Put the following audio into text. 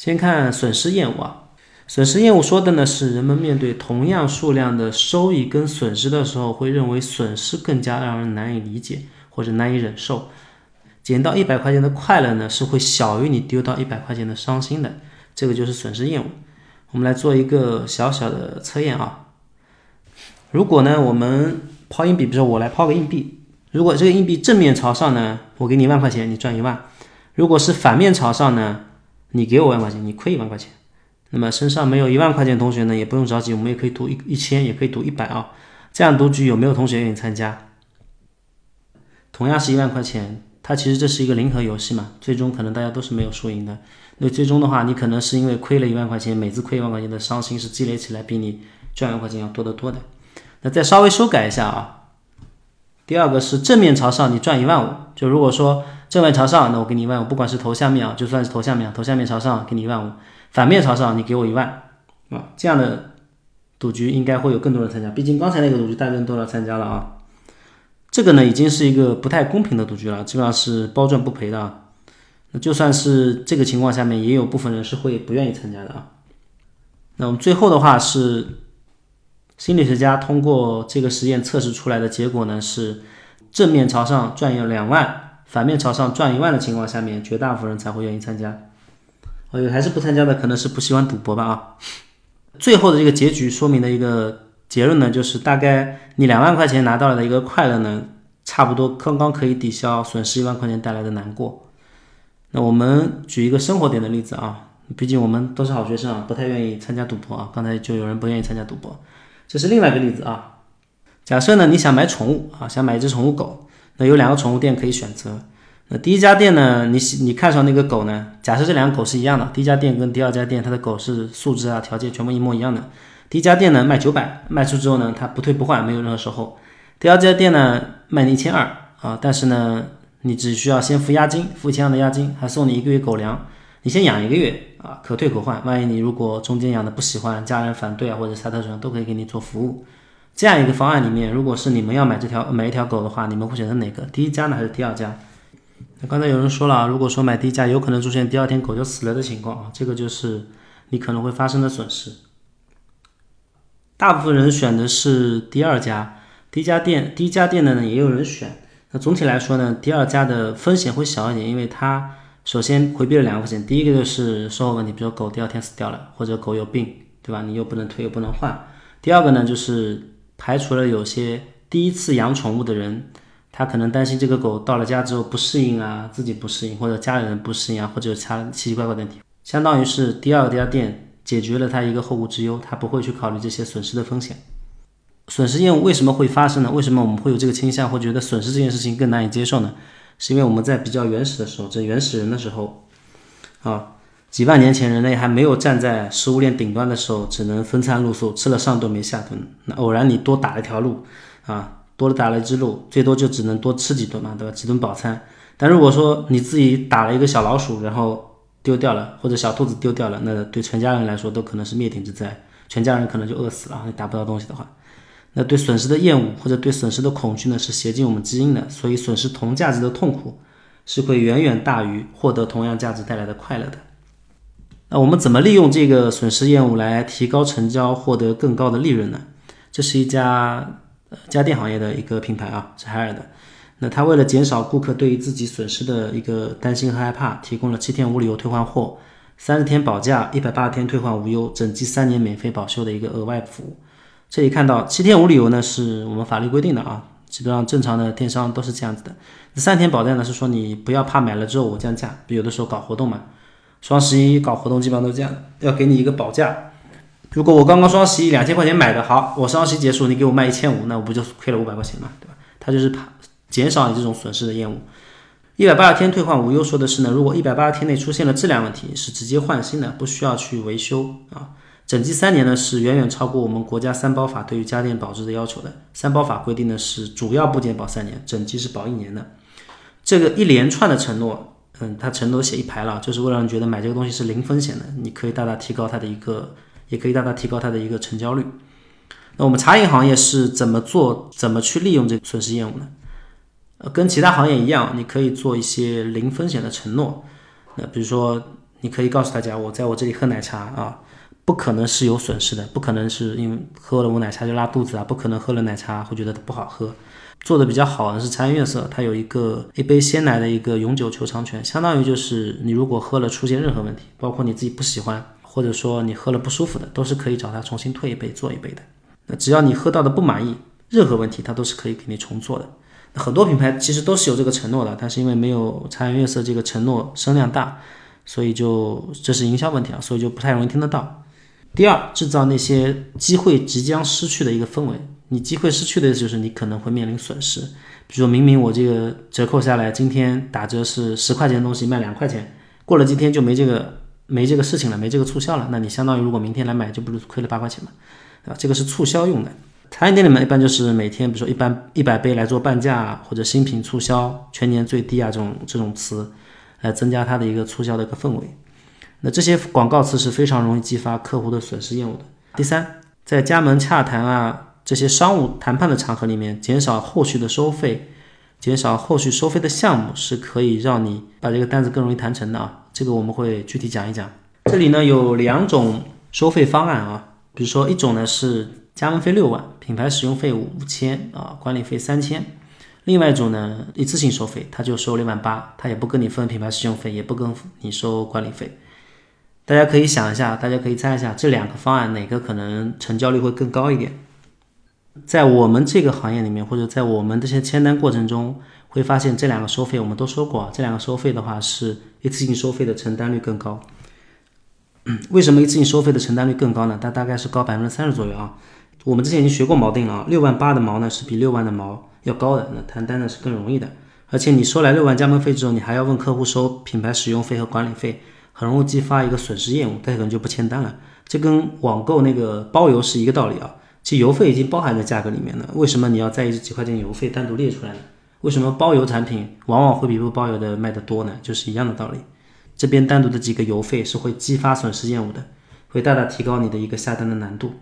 先看损失厌恶啊，损失厌恶说的呢是人们面对同样数量的收益跟损失的时候，会认为损失更加让人难以理解或者难以忍受。捡到一百块钱的快乐呢，是会小于你丢到一百块钱的伤心的，这个就是损失厌恶。我们来做一个小小的测验啊。如果呢，我们抛硬币，比如说我来抛个硬币，如果这个硬币正面朝上呢，我给你一万块钱，你赚一万；如果是反面朝上呢，你给我万块钱，你亏一万块钱。那么身上没有一万块钱的同学呢，也不用着急，我们也可以赌一一千，也可以赌一百啊。这样赌局有没有同学愿意参加？同样是一万块钱。它其实这是一个零和游戏嘛，最终可能大家都是没有输赢的。那最终的话，你可能是因为亏了一万块钱，每次亏一万块钱的伤心是积累起来比你赚一万块钱要多得多的。那再稍微修改一下啊。第二个是正面朝上，你赚一万五。就如果说正面朝上，那我给你一万五，不管是头下面啊，就算是头下面，头下面朝上给你一万五。反面朝上，你给我一万啊。这样的赌局应该会有更多人参加，毕竟刚才那个赌局大家都要参加了啊。这个呢，已经是一个不太公平的赌局了，基本上是包赚不赔的啊。那就算是这个情况下面，也有部分人是会不愿意参加的啊。那我们最后的话是，心理学家通过这个实验测试出来的结果呢，是正面朝上赚有两万，反面朝上赚一万的情况下面，绝大部分人才会愿意参加。哦，有还是不参加的，可能是不喜欢赌博吧啊。最后的这个结局说明的一个。结论呢，就是大概你两万块钱拿到了的一个快乐呢，差不多刚刚可以抵消损失一万块钱带来的难过。那我们举一个生活点的例子啊，毕竟我们都是好学生啊，不太愿意参加赌博啊。刚才就有人不愿意参加赌博，这是另外一个例子啊。假设呢你想买宠物啊，想买一只宠物狗，那有两个宠物店可以选择。那第一家店呢，你你看上那个狗呢，假设这两个狗是一样的，第一家店跟第二家店它的狗是素质啊条件全部一模一样的。第一家店呢卖九百，卖出之后呢，它不退不换，没有任何售后。第二家店呢卖你一千二啊，但是呢，你只需要先付押金，付一千二的押金，还送你一个月狗粮，你先养一个月啊，可退可换。万一你如果中间养的不喜欢，家人反对啊，或者其他什么，都可以给你做服务。这样一个方案里面，如果是你们要买这条买一条狗的话，你们会选择哪个？第一家呢还是第二家？那刚才有人说了，如果说买第一家，有可能出现第二天狗就死了的情况啊，这个就是你可能会发生的损失。大部分人选的是第二家，第一家店，第一家店的呢也有人选。那总体来说呢，第二家的风险会小一点，因为它首先回避了两个风险，第一个就是售后问题，比如说狗第二天死掉了，或者狗有病，对吧？你又不能退又不能换。第二个呢，就是排除了有些第一次养宠物的人，他可能担心这个狗到了家之后不适应啊，自己不适应，或者家里人不适应啊，或者其他奇奇怪怪的问题，相当于是第二家店。解决了他一个后顾之忧，他不会去考虑这些损失的风险。损失厌恶为什么会发生呢？为什么我们会有这个倾向，会觉得损失这件事情更难以接受呢？是因为我们在比较原始的时候，这原始人的时候，啊，几万年前人类还没有站在食物链顶端的时候，只能分餐露宿，吃了上顿没下顿。那偶然你多打了一条路，啊，多了打了一只鹿，最多就只能多吃几顿嘛，对吧？几顿饱餐。但如果说你自己打了一个小老鼠，然后丢掉了，或者小兔子丢掉了，那对全家人来说都可能是灭顶之灾，全家人可能就饿死了。你打不到东西的话，那对损失的厌恶或者对损失的恐惧呢，是写进我们基因的。所以损失同价值的痛苦是会远远大于获得同样价值带来的快乐的。那我们怎么利用这个损失厌恶来提高成交，获得更高的利润呢？这是一家家电行业的一个品牌啊，是海尔的。那他为了减少顾客对于自己损失的一个担心和害怕，提供了七天无理由退换货、三十天保价、一百八十天退换无忧、整机三年免费保修的一个额外服务。这里看到七天无理由呢，是我们法律规定的啊，基本上正常的电商都是这样子的。三天保价呢，是说你不要怕买了之后我降价，有的时候搞活动嘛，双十一搞活动基本上都这样，要给你一个保价。如果我刚刚双十一两千块钱买的，好，我双十一结束你给我卖一千五，那我不就亏了五百块钱嘛，对吧？他就是怕。减少你这种损失的厌恶。一百八十天退换无忧说的是呢，如果一百八十天内出现了质量问题，是直接换新的，不需要去维修啊。整机三年呢，是远远超过我们国家三包法对于家电保值的要求的。三包法规定的是主要部件保三年，整机是保一年的。这个一连串的承诺，嗯，它承诺写一排了，就是为了让你觉得买这个东西是零风险的，你可以大大提高它的一个，也可以大大提高它的一个成交率。那我们茶饮行业是怎么做，怎么去利用这个损失厌恶呢？呃，跟其他行业一样，你可以做一些零风险的承诺。那比如说，你可以告诉大家，我在我这里喝奶茶啊，不可能是有损失的，不可能是因为喝了我奶茶就拉肚子啊，不可能喝了奶茶会觉得它不好喝。做的比较好的是茶颜悦色，它有一个一杯鲜奶的一个永久求偿权，相当于就是你如果喝了出现任何问题，包括你自己不喜欢，或者说你喝了不舒服的，都是可以找他重新退一杯做一杯的。那只要你喝到的不满意，任何问题他都是可以给你重做的。很多品牌其实都是有这个承诺的，但是因为没有茶颜悦色这个承诺声量大，所以就这是营销问题啊，所以就不太容易听得到。第二，制造那些机会即将失去的一个氛围。你机会失去的意思就是你可能会面临损失，比如明明我这个折扣下来，今天打折是十块钱的东西卖两块钱，过了今天就没这个没这个事情了，没这个促销了，那你相当于如果明天来买，就不是亏了八块钱嘛，对吧？这个是促销用的。茶饮店里面一般就是每天，比如说一般一百杯来做半价或者新品促销、全年最低啊这种这种词，来增加它的一个促销的一个氛围。那这些广告词是非常容易激发客户的损失厌恶的。第三，在加盟洽谈啊。这些商务谈判的场合里面，减少后续的收费，减少后续收费的项目是可以让你把这个单子更容易谈成的啊。这个我们会具体讲一讲。这里呢有两种收费方案啊，比如说一种呢是加盟费六万，品牌使用费五千啊，管理费三千；另外一种呢一次性收费，他就收六万八，他也不跟你分品牌使用费，也不跟你收管理费。大家可以想一下，大家可以猜一下这两个方案哪个可能成交率会更高一点？在我们这个行业里面，或者在我们这些签单过程中，会发现这两个收费我们都说过，这两个收费的话是一次性收费的承担率更高。为什么一次性收费的承担率更高呢？它大概是高百分之三十左右啊。我们之前已经学过锚定了啊，六万八的锚呢是比六万的锚要高的，那谈单呢是更容易的。而且你收来六万加盟费之后，你还要问客户收品牌使用费和管理费，很容易激发一个损失厌恶，他可能就不签单了。这跟网购那个包邮是一个道理啊。其邮费已经包含在价格里面了，为什么你要在意这几块钱邮费单独列出来呢？为什么包邮产品往往会比不包邮的卖得多呢？就是一样的道理。这边单独的几个邮费是会激发损失厌恶的，会大大提高你的一个下单的难度。